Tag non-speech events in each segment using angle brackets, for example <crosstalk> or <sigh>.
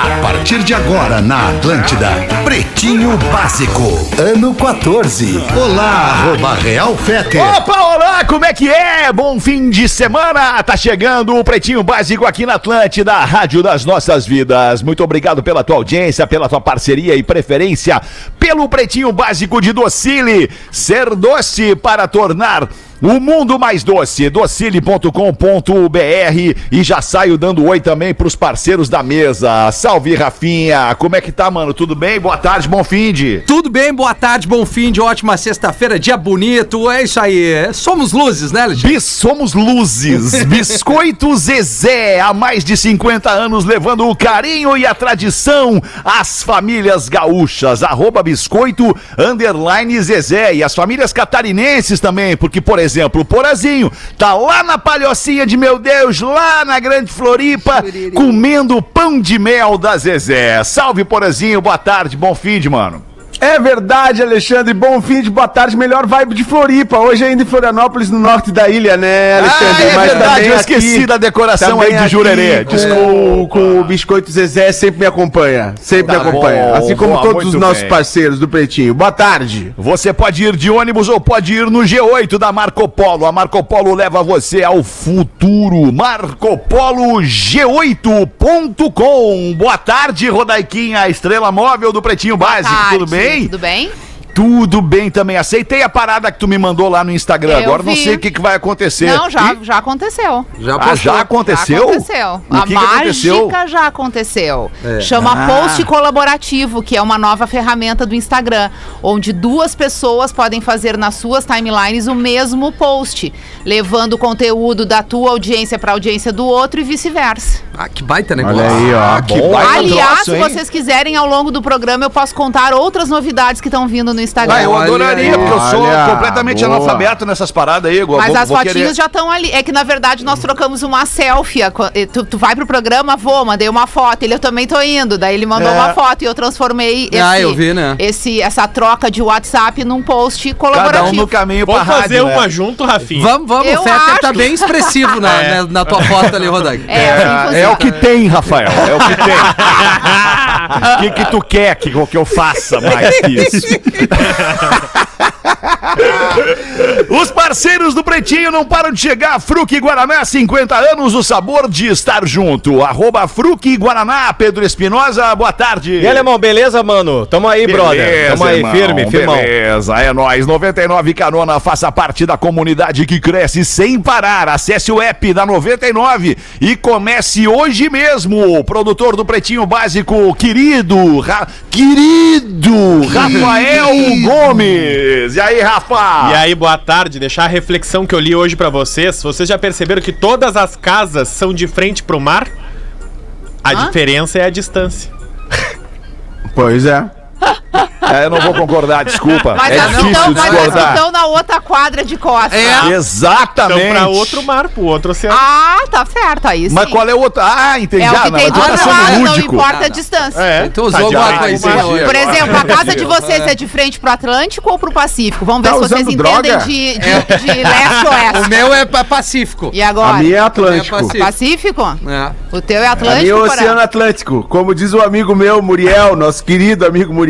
A partir de agora na Atlântida, Pretinho Básico, ano 14. Olá, arroba Real Fete. Opa, olá, como é que é? Bom fim de semana! Tá chegando o Pretinho Básico aqui na Atlântida, a Rádio das Nossas Vidas. Muito obrigado pela tua audiência, pela tua parceria e preferência pelo Pretinho Básico de Docile. Ser doce para tornar o mundo mais doce, docile.com.br e já saio dando oi também pros parceiros da mesa. Salve, Rafinha! Como é que tá, mano? Tudo bem? Boa tarde, bom fim de. Tudo bem, boa tarde, bom fim de ótima sexta-feira, dia bonito, é isso aí. Somos luzes, né, Alexandre? Bis, somos luzes. <laughs> Biscoito Zezé, há mais de 50 anos levando o carinho e a tradição às famílias gaúchas. Arroba biscoito, underline Zezé. E as famílias catarinenses também, porque, por exemplo, o Porazinho tá lá na palhocinha de meu Deus, lá na Grande Floripa, comendo pão de mel da Zezé. Salve, Porazinho, boa tarde, bom fim de, mano. É verdade, Alexandre. Bom fim de boa tarde, melhor vibe de Floripa. Hoje ainda em Florianópolis, no norte da ilha, né, Alexandre? Ah, é verdade, eu esqueci da decoração aí de Jurerê. Com, com o Biscoito Zezé sempre me acompanha. Sempre Tá me acompanha. bom, assim como boa, todos os nossos bem. parceiros do Pretinho. Boa tarde. Você pode ir de ônibus ou pode ir no G8 da Marco Polo. A Marco Polo leva você ao futuro. Marco Polo G8.com. Boa tarde, Rodaiquinha, a estrela móvel do Pretinho Básico. tarde, Tudo bem? Tudo bem? Tudo bem também. Aceitei a parada que tu me mandou lá no Instagram. Eu Agora não vi. sei o que, que vai acontecer. Não, já, E- já aconteceu. Já Ah, já aconteceu? Já aconteceu. O a que que mágica aconteceu? já aconteceu. Chama Ah. Post Colaborativo, que é uma nova ferramenta do Instagram, onde duas pessoas podem fazer nas suas timelines o mesmo post, levando o conteúdo da tua audiência para a audiência do outro e vice-versa. Ah, que baita negócio. Olha aí, ó. Ah, que baita Aliás, troço, se vocês quiserem, ao longo do programa, eu posso contar outras novidades que estão vindo no Instagram. Ah, eu adoraria, porque eu sou Olha, completamente boa. analfabeto nessas paradas aí. Mas vou, as vou fotinhas querer- já estão ali. É que, na verdade, nós trocamos uma selfie. Tu, tu vai pro programa, vou, mandei uma foto. Ele, eu também tô indo. Daí ele mandou É. uma foto e eu transformei esse, Ah, eu vi, né? esse, essa troca de WhatsApp num post Cada um colaborativo. no caminho pra Vamos fazer rádio, uma né? junto, Rafinha. Vamos, vamos, Eu o Fetter acho tá bem expressivo na, <laughs> É. na, na tua foto ali, Rodag. É, assim É, é o que tem, Rafael. É o que tem. <laughs> O que, que tu quer que, que eu faça mais que isso? <laughs> <laughs> Os parceiros do Pretinho não param de chegar. Fruque Guaraná, 50 anos, o sabor de estar junto. Arroba Fruque Guaraná, Pedro Espinosa, boa tarde. E aí, alemão, beleza, mano? Tamo aí, brother. Tamo aí, irmão, firme, firmão. Beleza, é nóis. 99 Carona, faça parte da comunidade que cresce sem parar. Acesse o app da 99 e comece hoje mesmo. Produtor do Pretinho Básico, querido, Ra- querido <laughs> Rafael Gomes. E aí, Rafa? E aí, boa tarde. Deixar a reflexão que eu li hoje pra vocês. Vocês já perceberam que todas as casas são de frente pro mar? A Hã? diferença é a distância. Pois é. <laughs> É, eu não vou concordar, desculpa. Mas é difícil estão- mas discordar. estão na outra quadra de costas. É. Exatamente. Então, pra outro mar, pro outro oceano. Ah, tá certo. Aí sim. Mas qual é o outro? Ah, entendi. É o Ah, que não, tem mas do tá outro sendo lado, não importa a distância. É. Tu usou Tá alguma coisinha hoje. Por exemplo, a casa de vocês é de frente pro Atlântico ou pro Pacífico? Vamos ver Tá se vocês usando entendem droga? de, de, de <laughs> leste a oeste. O meu é pa- Pacífico. E agora? A minha é Atlântico. A minha é Pacífico? É. O teu é A Atlântico, minha é o Porã? Oceano Atlântico. Como diz o amigo meu, Muriel, nosso querido amigo Muriel,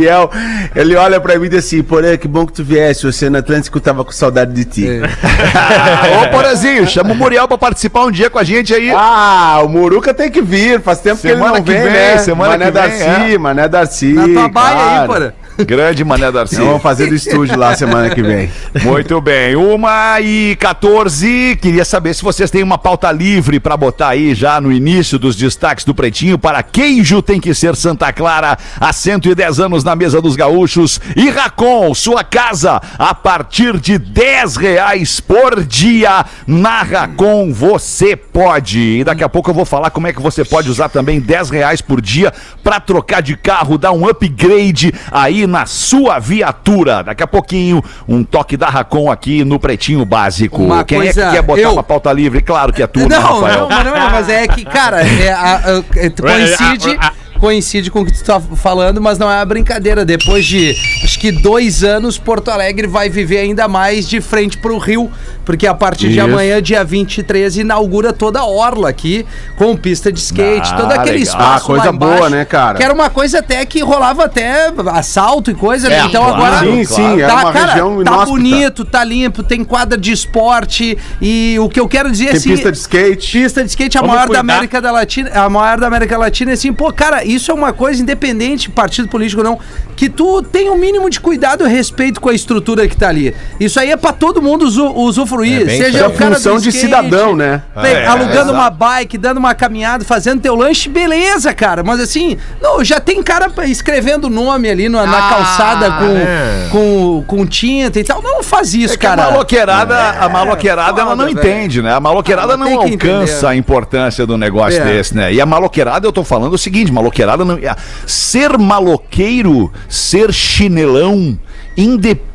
ele olha pra mim e diz assim: Porém, que bom que tu viesse. O Oceano Atlântico tava com saudade de ti. <laughs> Ô, Porazinho, chama o Muriel pra participar um dia com a gente aí. Ah, o Muruca tem que vir. Faz tempo Semana que ele que não vem, vem, né? semana Mané que vem, Darcy, é. Mané Darcy. Na tua baia aí, claro. Grande Mané <laughs> Darcy. Vamos fazer do estúdio lá semana que vem. Muito bem. Uma e 14. Queria saber se vocês têm uma pauta livre para botar aí já no início dos destaques do Pretinho para queijo tem que ser Santa Clara há 110 anos na mesa dos gaúchos e Racon, sua casa a partir de 10 reais por dia na Racon você pode. E daqui a pouco eu vou falar como é que você pode usar também 10 reais por dia para trocar de carro, dar um upgrade aí na sua viatura. Daqui a pouquinho, um toque da Racon aqui no Pretinho Básico. Uma Quem é coisa- que quer botar eu- uma pauta livre? Claro que é tu, né, Não, Rafael? não, mas não é, mas é que, cara, é, a- a- é, coincide, coincide com o que tu tá falando, mas não é uma brincadeira. Depois de, acho que dois anos, Porto Alegre vai viver ainda mais de frente pro Rio, porque a partir de Isso. amanhã, dia 23, inaugura toda a orla aqui, com pista de skate, Ah, todo aquele legal. espaço Ah, coisa lá embaixo, boa, né, cara? Que era uma coisa até que rolava até assalto e coisa, né? É, Então claro, agora... Sim, sim, era Tá, uma cara, região tá inóspita. bonito, tá limpo, tem quadra de esporte e o que eu quero dizer Tem assim, pista de skate. pista de skate a Vamos maior da cuidar. América da Latina, a maior da América Latina, assim, pô, cara, isso é uma coisa independente, partido político ou não, que tu tem o mínimo de cuidado e respeito com a estrutura que tá ali. Isso aí é pra todo mundo usu- usufruir, É seja É a o cara função do de skate, cidadão, né? bem, É, alugando exato. uma bike, dando uma caminhada, fazendo teu lanche, beleza, cara. Mas assim, não, já tem cara escrevendo o nome ali na, na Ah, calçada com, é. com, com tinta e tal. Não faz isso, É que cara. a maloqueirada, a maloqueirada ela não velho. entende, né? A maloqueirada Ah, não que alcança entender. a importância do negócio É. desse, né? E a maloqueirada, eu tô falando o seguinte, maloqueirada não... a- Ser maloqueiro, ser chinelão,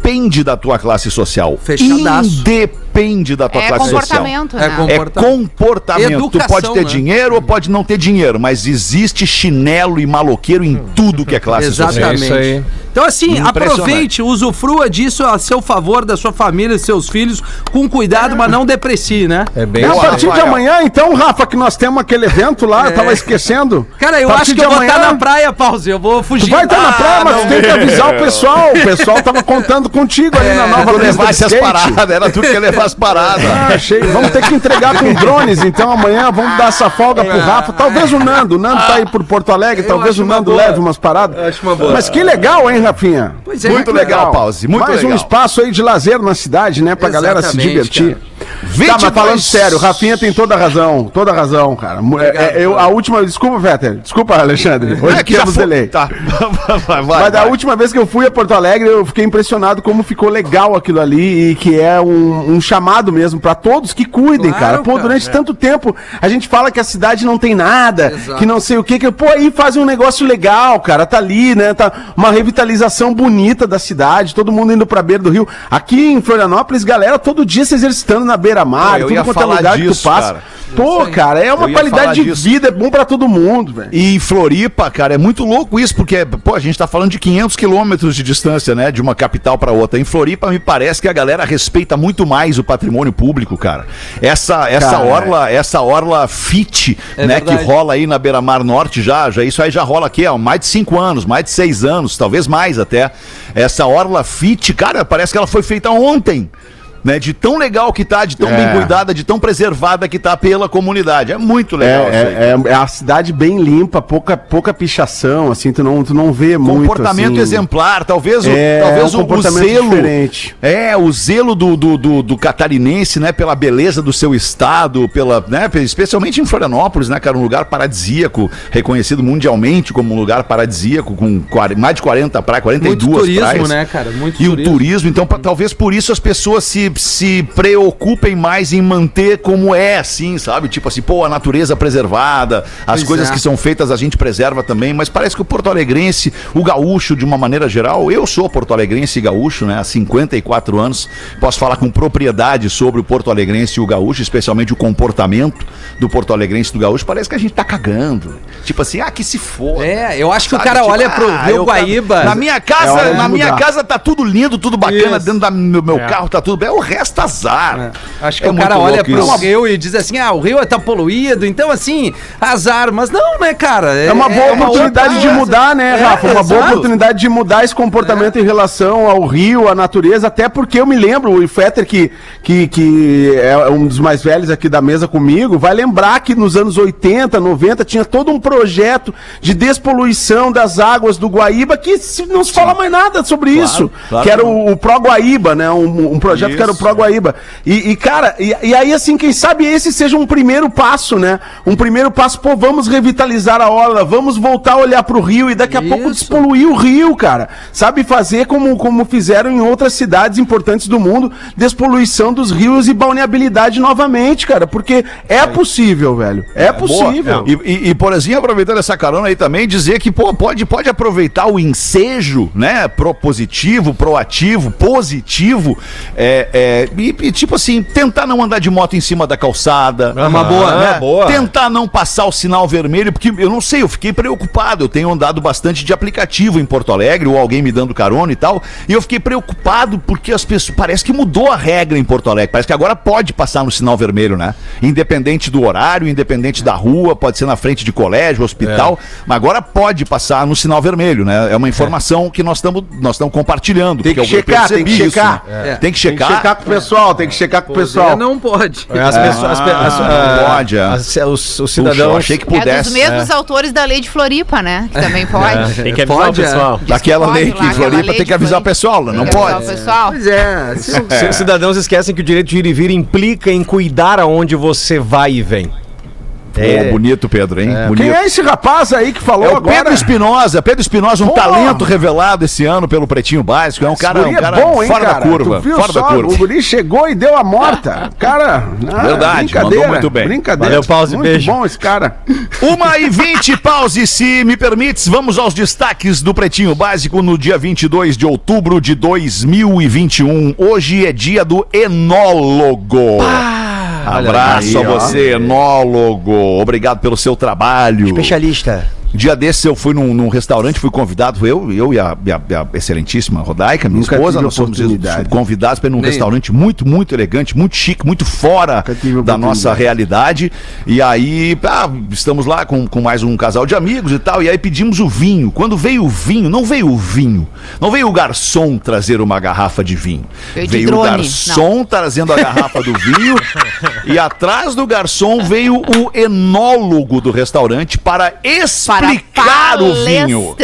independe da tua classe social. Fechadaço. Independe da tua É classe social. comportamento, É né? É Comportamento. comportamento. tu Educação, pode ter né? dinheiro ou pode não ter dinheiro, mas existe chinelo e maloqueiro em tudo que é classe social. Exatamente. É. Então, assim, aproveite, usufrua disso a seu favor, da sua família, seus filhos, com cuidado, mas não deprecie, né? É bem É a partir de amanhã, então, Rafa, que nós temos aquele evento lá, eu tava esquecendo. Cara, eu acho que eu vou amanhã- estar na praia, Pause. Eu vou fugir. Tu vai estar na Ah, praia, mas tu tem que avisar o pessoal. O pessoal tava <laughs> contando contigo ali na nova levasse as paradas, era tu que ia levar as paradas. Ah, achei. Vamos ter que entregar com drones, então amanhã vamos dar essa folga pro Rafa. Talvez o Nando. O Nando tá aí por Porto Alegre, talvez o Nando boa. leve umas paradas. Eu acho uma boa. Mas que legal, hein, Rafinha? Pois é, Muito cara. legal, Pause, muito Mais um legal. espaço aí de lazer na cidade, né? Pra galera se Exatamente, divertir. cara. Tá, mas falando sério, Rafinha tem toda a razão, toda a razão, cara. É- é, eu, a última. Desculpa, Vetter. Desculpa, Alexandre. Hoje É que temos foi. delay. Tá. Vai, <laughs> vai, Mas da vai. última vez que eu fui a Porto Alegre, eu fiquei impressionado como ficou legal aquilo ali e que é um, um chamado mesmo pra todos que cuidem, Claro, cara. Pô, cara, durante é. tanto tempo a gente fala que a cidade não tem nada, Exato. que não sei o que, que pô, aí faz um negócio legal, cara. Tá ali, né? Tá uma revitalização bonita da cidade, todo mundo indo pra beira do rio. Aqui em Florianópolis, galera, todo dia se exercitando na beira-mar, Pô, eu tudo ia quanto é falar lugar que disso, tu passa. cara. Pô, cara, é uma qualidade de disso. vida, é bom pra todo mundo, velho. E em Floripa, cara, é muito louco isso, porque, pô, a gente tá falando de 500 quilômetros de distância, né, de uma capital pra outra. Em Floripa, me parece que a galera respeita muito mais o patrimônio público, cara. Essa, essa Cara, orla, essa orla fit, É né, verdade. que rola aí na beira-mar norte já, já, isso aí já rola aqui, há mais de cinco anos, mais de seis anos, talvez mais até. Essa orla fit, cara, parece que ela foi feita ontem. Né, de tão legal que tá, de tão É. bem cuidada, de tão preservada que tá pela comunidade. É muito legal isso aí. É, é, é a cidade bem limpa, pouca, pouca pichação, assim, tu não, tu não vê muito. comportamento assim. exemplar, talvez, o, É, talvez um o, o comportamento zelo. diferente. É, o zelo do, do, do, do catarinense, né, pela beleza do seu estado, pela, né, especialmente em Florianópolis, né, cara, um lugar paradisíaco, reconhecido mundialmente como um lugar paradisíaco, com mais de 40 praias, 42 Muito turismo, praias. né, cara? Muito E o turismo. turismo, então pa- talvez por isso as pessoas se, se preocupem mais em manter como é, assim, sabe? Tipo assim, pô, a natureza preservada, as Pois coisas é. que são feitas a gente preserva também, mas parece que o Porto Alegrense, o gaúcho de uma maneira geral, eu sou Porto Alegrense e gaúcho, né, há 54 anos, posso falar com propriedade sobre o Porto Alegrense e o gaúcho, especialmente o comportamento do Porto Alegrense e do gaúcho, parece que a gente tá cagando. Tipo assim, ah, que se for. É, eu acho que o Sabe, cara tipo, olha pro ah, Rio Guaíba. Na minha É casa, de na minha mudar. casa tá tudo lindo, tudo bacana, Isso. dentro do meu, meu É. carro tá tudo bem. O resta azar. Acho que É o cara olha pro isso. rio e diz assim: ah, o rio tá poluído, então assim, azar. Mas não, né, cara? É uma boa oportunidade de mudar, né, É, Rafa? Uma boa oportunidade de mudar esse comportamento em relação ao rio, à natureza, até porque eu me lembro, o Fetter, que, que, que é um dos mais velhos aqui da mesa comigo, vai lembrar que nos anos 80, 90, tinha todo um projeto de despoluição das águas do Guaíba que não se fala mais nada sobre isso. claro que era o, o Pro Guaíba, né? Um, um projeto que era o Pro Guaíba. E, e, cara, e, e aí, assim, quem sabe esse seja um primeiro passo, né? Um primeiro passo, pô, vamos revitalizar a orla, vamos voltar a olhar pro rio e daqui a pouco Isso. despoluir o rio, cara. Sabe fazer como, como fizeram em outras cidades importantes do mundo, despoluição dos rios e balneabilidade novamente, cara. Porque é possível, velho. É, possível. Boa. E, e, e, por exemplo, aproveitando essa carona aí também, dizer que, pô, pode, pode aproveitar o ensejo, né? Propositivo, proativo, positivo. É, é, e, e, tipo assim, tentar não andar de moto em cima da calçada. É uma boa, né? é boa. Tentar não passar o sinal vermelho, porque eu não sei, eu fiquei preocupado. Eu tenho andado bastante de aplicativo em Porto Alegre, ou alguém me dando carona e tal. E eu fiquei preocupado porque as pessoas. Parece que mudou a regra em Porto Alegre. Parece que agora pode passar no sinal vermelho, né? Independente do horário, independente da rua, pode ser na frente de colégio, hospital, mas agora pode passar no sinal vermelho, né? É uma informação que nós estamos nós estamos compartilhando. Tem que eu checar, tem que isso, checar. né? É. Tem que Tem checar. que checar com o pessoal, tem que checar com o pessoal. É, não pode. É, As pessoas, as, pe- as- Ah, ah, pode, é. as- os, os Puxa, cidadãos. eu achei que É pudesse. dos mesmos autores da lei de Floripa, né? Que também <laughs> pode. Tem que avisar Pode, o é. pessoal. Daquela pode lei que Floripa lei tem que avisar o pessoal, não Tem que avisar pode. o pessoal. Pois é. se- Os cidadãos esquecem que o direito de ir e vir implica em cuidar aonde você vai e vem. Pô, bonito, Pedro, hein? Bonito. Quem é esse rapaz aí que falou É o agora? Pedro Espinosa. Pedro Espinosa, um Pô. talento revelado esse ano pelo Pretinho Básico. É um cara, um cara fora da curva. Tu viu Fora da só? curva. O guri chegou e deu a morta. <laughs> Cara, ah, Verdade, brincadeira, mandou muito bem. Brincadeira. Valeu, pause, muito beijo. bom esse cara. <laughs> Uma e vinte, pause, se me permites. Vamos aos destaques do Pretinho Básico no dia 22 de outubro de 2021. Hoje é dia do enólogo. Abraço aí, a ó. você, enólogo. Obrigado pelo seu trabalho. Especialista. Dia desses eu fui num, num restaurante, fui convidado, eu, eu e a, e a- e a excelentíssima Rodaica, minha Nunca esposa, nós fomos convidados para ir num Nem eu. restaurante muito, muito elegante, muito chique, muito fora da nossa realidade. E aí, ah, estamos lá com, com mais um casal de amigos e tal, e aí pedimos o vinho. Quando veio o vinho, não veio o vinho, não veio o garçom trazer uma garrafa de vinho. Veio de o garçom trazendo a garrafa do vinho, e atrás do garçom veio o enólogo do restaurante para Para explicar o vinho.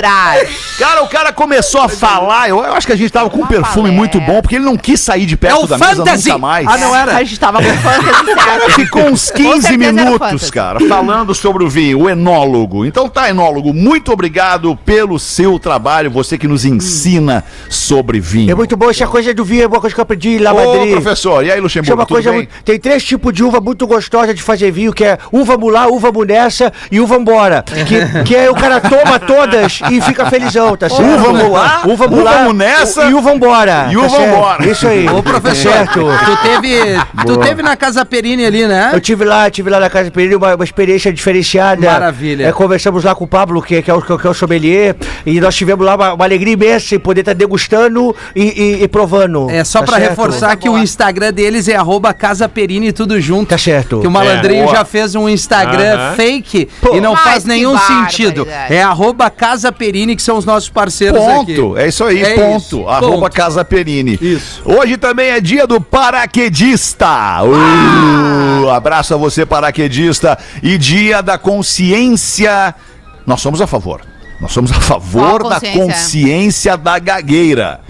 Cara, o cara começou a falar, eu, eu acho que a gente tava com um perfume muito bom, porque ele não quis sair de perto É da mesa fantasy. nunca mais. Ah, não era? A gente tava com fantasy Cara, ficou uns 15 certeza era minutos, cara, falando sobre o vinho, o enólogo. Então tá, enólogo, muito obrigado pelo seu trabalho, você que nos ensina sobre vinho. É muito bom essa coisa do vinho, é uma coisa que eu aprendi lá Ô, Madrid. professor, e aí, é Luxemburgo, uma tudo coisa bem? muito- Tem três tipos de uva muito gostosa de fazer vinho, que é uva mulá, uva munessa e uva embora. Que, que é o cara toma todas e fica felizão, tá certo? Uva mulá, uva uva mulá munessa e uva embora. e tá uva certo? embora. Isso aí. Ô, professor, Certo. tu teve, tu teve na Casa Perini ali, né? Eu tive lá, tive lá na Casa Pereira uma, uma experiência diferenciada. Maravilha. É, conversamos lá com o Pablo, que, que, é, o, que é o sommelier, e nós tivemos lá uma, uma alegria imensa em poder estar degustando e, e- e provando. É só Tá pra certo? reforçar que o Instagram deles é arroba Casa Perini tudo junto. Tá certo. Que o malandrinho É, boa. já fez um Instagram Aham. fake Pô. e não faz nenhum barbaridade. Sentido. É arroba Casa Perini, que são os nossos parceiros aqui. Ponto. É isso aí, É ponto. isso, Arroba ponto. Casa Perini. Isso. Hoje também é dia do paraquedista. Uh, abraço a você, paraquedista. E dia da consciência. Nós somos a favor. Nós somos a favor Qual da consciência? consciência da gagueira.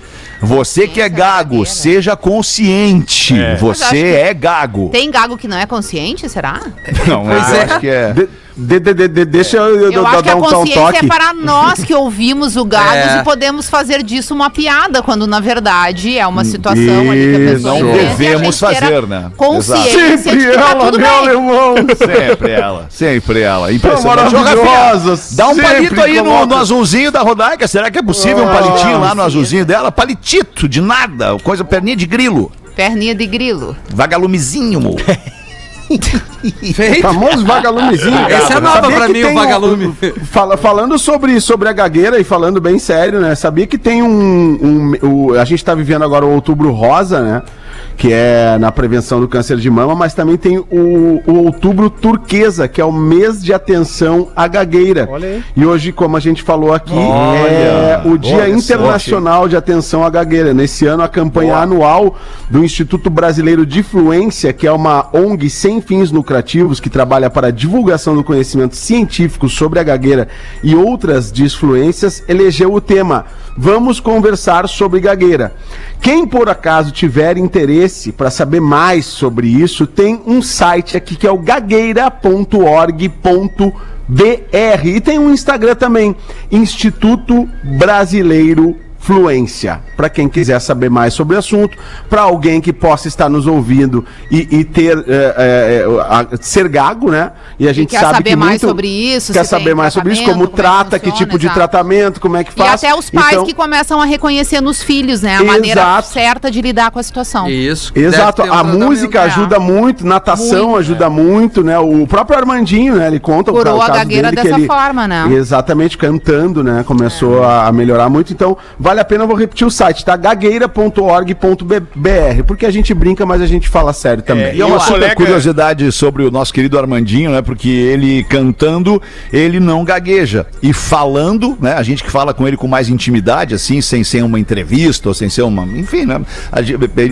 Você que é Consciência gago, seja consciente. Acho Você é gago. Tem gago que não é consciente, será? Não, Pois eu é. acho que é. De, de, de, de- deixa eu, eu Eu dar, acho que a um, um consciência toque. é para nós que ouvimos o gagos <laughs> É. e podemos fazer disso uma piada, quando na verdade é uma situação ali que a pessoa. Não devemos fazer, né? Consciência Sempre de tá ela, tudo meu bem. alemão. Sempre ela, sempre ela. Impressionante. Maravilhosa, Dá um sempre palito aí no, no azulzinho da Rodaica. Será que é possível um Ah, palitinho lá no azulzinho dela? Palitito, de nada. Coisa perninha de grilo. Perninha de grilo. Vagalumezinho, mo. <laughs> <laughs> Feito. Famoso vagalumezinho. Essa é nova pra mim, o vagalume. fala- falando sobre, sobre a gagueira e falando bem sério, né? Sabia que tem um. um- o- a gente tá vivendo agora o outubro rosa, né? Que é na prevenção do câncer de mama, mas também tem o, o outubro turquesa, que é o mês de atenção à gagueira. E hoje, como a gente falou aqui, Olha, é o Dia olha só, Internacional de Atenção à Gagueira. Nesse ano, a campanha anual do Instituto Brasileiro de Fluência, que é uma ONG sem fins lucrativos que trabalha para a divulgação do conhecimento científico sobre a gagueira e outras disfluências, elegeu o tema Vamos conversar sobre gagueira. Quem por acaso tiver interesse para saber mais sobre isso, tem um site aqui que é o gagueira.org.br e tem um Instagram também, Instituto Brasileiro Fluência. Para quem quiser saber mais sobre o assunto, para alguém que possa estar nos ouvindo e, e ter eh, a- ser gago, né? E a gente quer sabe saber que mais muito- sobre isso, quer saber mais sobre isso, como como é que trata, que tipo de exato. tratamento, como é que E faz. até os pais Então- que começam a reconhecer nos filhos, né? A maneira Exato. certa de lidar com a situação. Isso. Exato, um a música é. ajuda muito, natação Muito, ajuda muito, né? O próprio Armandinho, né? Ele conta Curou o ca- o a caso gagueira dele que dessa ele- forma, né? Exatamente, cantando, né? Começou a, a melhorar muito. Então, vale a pena, eu vou repetir o site, tá? gagueira.org.br, porque a gente brinca, mas a gente fala sério também. E é uma super colega- curiosidade sobre o nosso querido Armandinho, né? Porque ele cantando, ele não gagueja. E falando, né? A gente que fala com ele com mais intimidade, assim, sem ser uma entrevista ou sem ser uma. Enfim, né?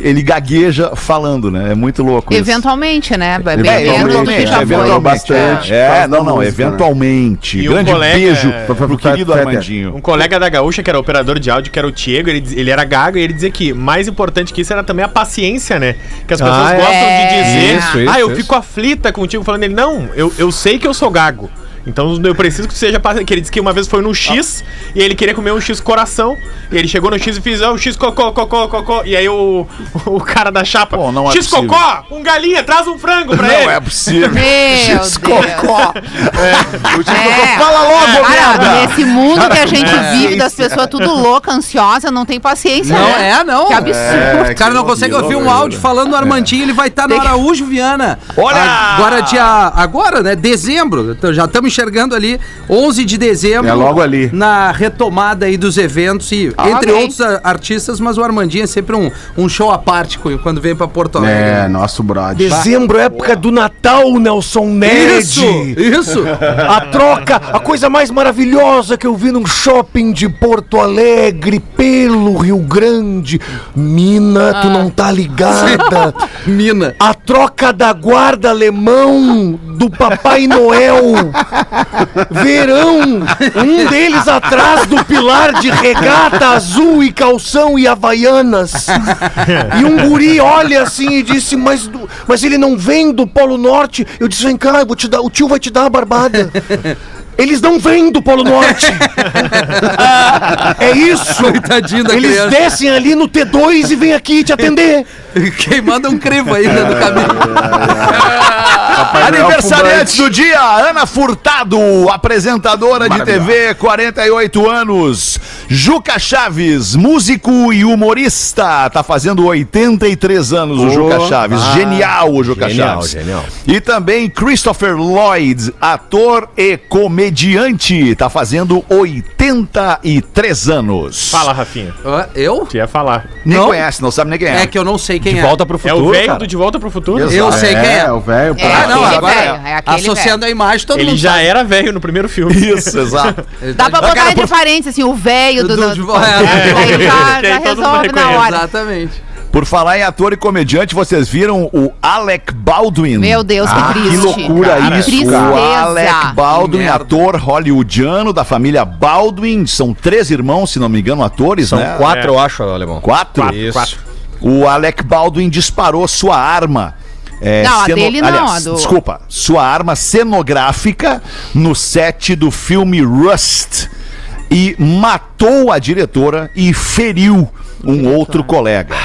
Ele gagueja falando, né? É muito louco. isso. Eventualmente, né? Bem É, eventualmente, já é, foi. eventualmente. bastante. É, Faz não, não, né? eventualmente. E um Grande colega- beijo é, pro querido. Armandinho. Um colega da Gaúcha, que era operador de áudio, que era o Diego, ele, ele era gago, e ele dizia que mais importante que isso era também a paciência, né? Que as pessoas Ah, é. gostam de dizer, Isso, isso, ah, eu isso. fico aflita contigo, falando ele, não, eu, eu sei que eu sou gago. Então eu preciso que seja paciente. Que ele disse que uma vez foi no X e ele queria comer um X coração. E ele chegou no X e fez, ó, o X cocô, cocô, cocô. E aí o, o cara da chapa, Pô, não é X possível. cocó, um galinha, traz um frango pra ele. Não é possível. Meu <laughs> Deus. Cocó. É. Fala logo, Cara, merda! nesse mundo que a gente vive, das pessoas tudo louca, ansiosa, não tem paciência, Não, né? é, não. Que absurdo. O cara não consegue ouvir um áudio falando do Armandinho, ele vai estar no Araújo Viana. Olha! Agora, dia. Agora, né? Dezembro. Então, já estamos enxergando ali, 11 de dezembro. É logo ali. Na retomada aí dos eventos e Ah, entre ok. outros artistas, mas o Armandinho é sempre um, um show à parte quando vem pra Porto Alegre. É, nosso brother. Dezembro, época do Natal, Nelson Ned. Isso! Isso! A troca, a coisa mais maravilhosa que eu vi num shopping de Porto Alegre, pelo Rio Grande. Mina, tu não tá ligada? <laughs> Mina. A troca da guarda alemão do Papai Noel. Verão, um deles atrás do pilar de regata azul e calção e havaianas. E um guri olha assim e disse: Mas, mas ele não vem do Polo Norte. Eu disse: Vem cá, eu vou te dar, o tio vai te dar a barbada. Eles não vêm do Polo Norte. <laughs> é isso. Coitadinho da Eles criança. descem ali no T2 e vêm aqui te atender. <laughs> Quem manda um crivo ainda no caminho. <laughs> Aniversariante do dia, Ana Furtado, apresentadora de TV, 48 anos. Juca Chaves, músico e humorista, tá fazendo 83 anos o Juca Chaves. genial o Juca Genial, Chaves. genial. E também Christopher Lloyd, ator e comediante, tá fazendo 83 anos. Fala, Rafinha. Eu? Tu ia falar. Nem Não. conhece, não sabe nem quem é. É que eu não sei quem De é. volta pro É futuro. o velho do De Volta pro Futuro. Exato. Eu sei quem é. o velho. É, Ah, não, agora velho, é aquele associando a imagem, todo Ele mundo já sabe. era velho no primeiro filme. Isso, exato. Dá pra botar entre parênteses, assim, o velho do... Do- do- do- é, já, <laughs> já resolve na hora. Exatamente. Por falar em ator e comediante, vocês viram o Alec Baldwin? Meu Deus, que triste. que loucura Que isso, tristeza. O Alec Baldwin, ator hollywoodiano da família Baldwin. São três irmãos, se não me engano, atores, São né? quatro, eu acho, alemão. Quatro? Quatro, Isso. quatro. O Alec Baldwin disparou sua arma. é, Não, a dele não, a do- Desculpa, sua arma cenográfica no set do filme Rust e matou a diretora e feriu um outro colega.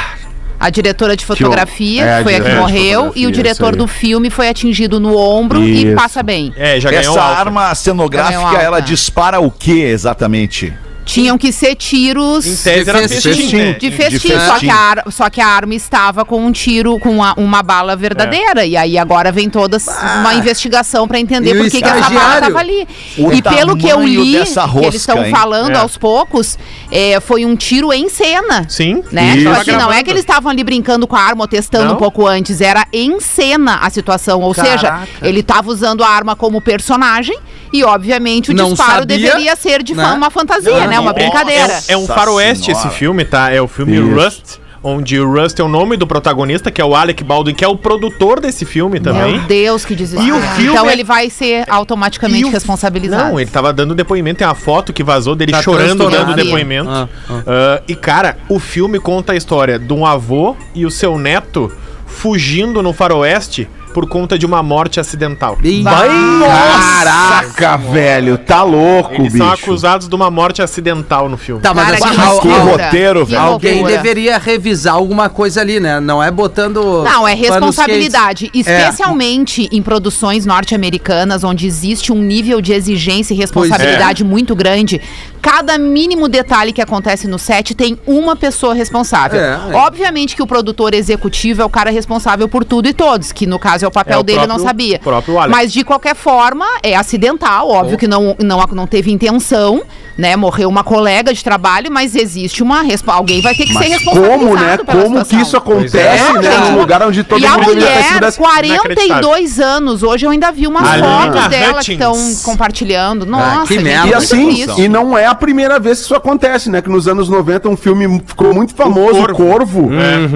A diretora de fotografia É, foi a que morreu e o diretor do filme foi atingido no ombro e Isso. passa bem. É, já ganhou Essa Alfa. arma cenográfica, Ganhou alta. ela dispara o que exatamente? Tinham que ser tiros Em tese era festim. festim, né? de festim, festim. Só, que a, só que a arma estava com um tiro, com a- uma bala verdadeira. E aí agora vem toda uma investigação pra entender E por que, que essa bala estava ali. O e pelo que eu li, dessa que eles estão rosca, falando É. aos poucos, é, foi um tiro em cena. Sim. Né? Então, assim, não é que eles estavam ali brincando com a arma ou testando Não. um pouco antes, era em cena a situação. Ou seja, ele estava usando a arma como personagem e, obviamente, o Não disparo sabia, deveria ser de né? fã- uma fantasia, né? Uma É- brincadeira. É, é um Nossa faroeste esse filme, tá? É o filme Isso. Rust. Onde o Rust é o nome do protagonista, que é o Alec Baldwin, que é o produtor desse filme também. Meu Deus, que desespero. E o filme então é- ele vai ser automaticamente E o- responsabilizado. Não, ele tava dando depoimento, tem a foto que vazou dele Tá chorando dando depoimento. Ah, Ah, e, cara, o filme conta a história de um avô e o seu neto fugindo no faroeste por conta de uma morte acidental. Ih, Caraca, velho, tá louco, Eles bicho. são acusados de uma morte acidental no filme. Tá, mas Cara, assim, que al- roteiro, Que velho. alguém deveria revisar alguma coisa ali, né? Não é botando. Não, é panos responsabilidade. quentes. É. Especialmente em produções norte-americanas, onde existe um nível de exigência e responsabilidade muito grande. Cada mínimo detalhe que acontece no set tem uma pessoa responsável. É, é. Obviamente que o produtor executivo é o cara responsável por tudo e todos, que no caso é o papel É o dele, eu não próprio- sabia. próprio Alex. Mas de qualquer forma, é acidental, óbvio que não, não, não teve intenção, né? Morreu uma colega de trabalho, mas existe uma alguém vai ter que ser Mas responsabilizado como, né? pela Como que situação. isso acontece, É, né? Num lugar onde todo e a mundo sido mulher, dessa- 42 anos, hoje eu ainda vi umas fotos dela que estão Hutchins. compartilhando. Nossa, que gente, merda. E assim, e não é a primeira vez que isso acontece, né? Que nos anos 90 um filme ficou muito famoso, O Corvo. Corvo,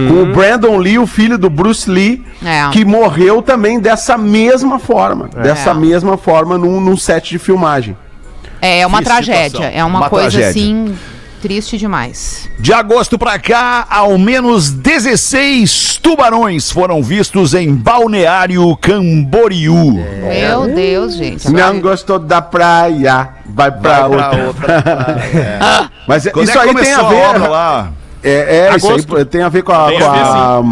com o Brandon Lee, o filho do Bruce Lee, É. que morreu também dessa mesma forma. Dessa É. mesma forma num, num set de filmagem. É uma Difícil tragédia, situação. é uma, Uma coisa tragédia. assim triste demais. De agosto pra cá, ao menos 16 tubarões foram vistos em Balneário Camboriú. Meu Deus, gente. Não gostou da praia, vai pra outra. <laughs> Mas é- Quando isso é aí tem a ver. obra lá? É, é isso aí tem a ver com a, com a ver, a,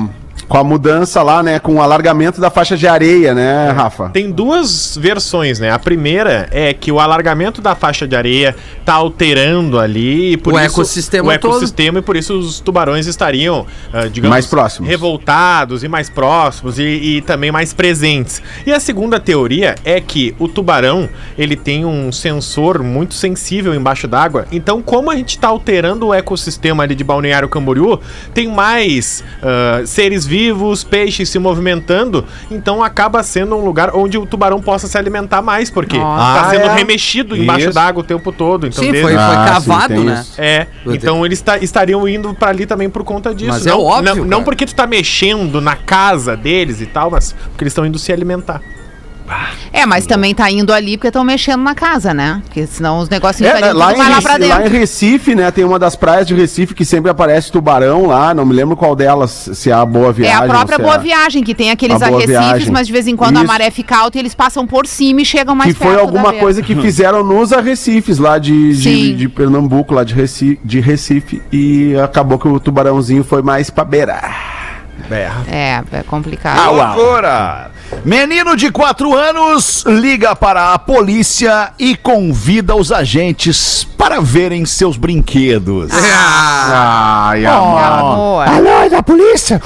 com a mudança lá, né? Com o alargamento da faixa de areia, né, Rafa? Tem duas versões, né? A primeira é que o alargamento da faixa de areia tá alterando ali e por O isso, ecossistema o todo. ecossistema e por isso os tubarões estariam, ah, digamos, Mais próximos. revoltados e mais próximos e, e também mais presentes. E a segunda teoria é que o tubarão ele tem um sensor muito sensível embaixo d'água. Então, como a gente tá alterando o ecossistema ali de Balneário Camboriú, tem mais ah, seres vivos, peixes se movimentando, então acaba sendo um lugar onde o tubarão possa se alimentar mais, porque Nossa. tá Ah, sendo é? remexido embaixo d'água o tempo todo. Então Sim, desde- foi, foi Ah, sim, cavado, tem né? isso. é, Eu então eles ta- estariam indo pra ali também por conta disso. Mas é não, óbvio, Não, não porque tu tá mexendo na casa deles e tal, mas porque eles estão indo se alimentar. É, mas também tá indo ali porque estão mexendo na casa, né? Porque senão os negocinhos É, lá, em vai lá Recife, pra dentro. lá em Recife, né, tem uma das praias de Recife que sempre aparece tubarão lá, não me lembro qual delas, se é a Boa É Viagem. a própria se Boa é- Viagem, que tem aqueles A arrecifes, Viagem. mas de vez em quando a Isso. maré fica alta e eles passam por cima e chegam mais Que foi perto alguma da coisa beira. que fizeram nos arrecifes lá de, de, de Pernambuco, lá de Recife, de Recife, e acabou que o tubarãozinho foi mais pra beirar. É, é complicado. Que loucura! Menino de 4 anos liga para a polícia e convida os agentes para verem seus brinquedos. Ai, Oh, amado. amor. Alô, é da polícia?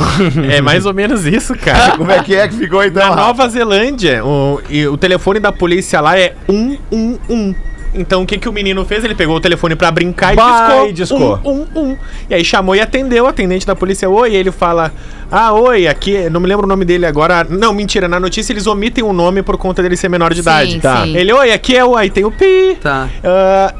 É mais ou menos isso, cara. <laughs> Como é que é que ficou então? Na? Nova Zelândia, o, e o telefone da polícia lá é 111. Então o que, que o menino fez? Ele pegou o telefone pra brincar e Vai, discou. discou. 111. E aí chamou e atendeu o atendente da polícia. Oi, e ele fala: Ah, oi, aqui. Não me lembro o nome dele agora. Não, mentira. Na notícia eles omitem o nome por conta dele ser menor de Sim, idade. Tá. sim. Ele, oi, aqui é o. Aí tem o Pi. Tá. Ah,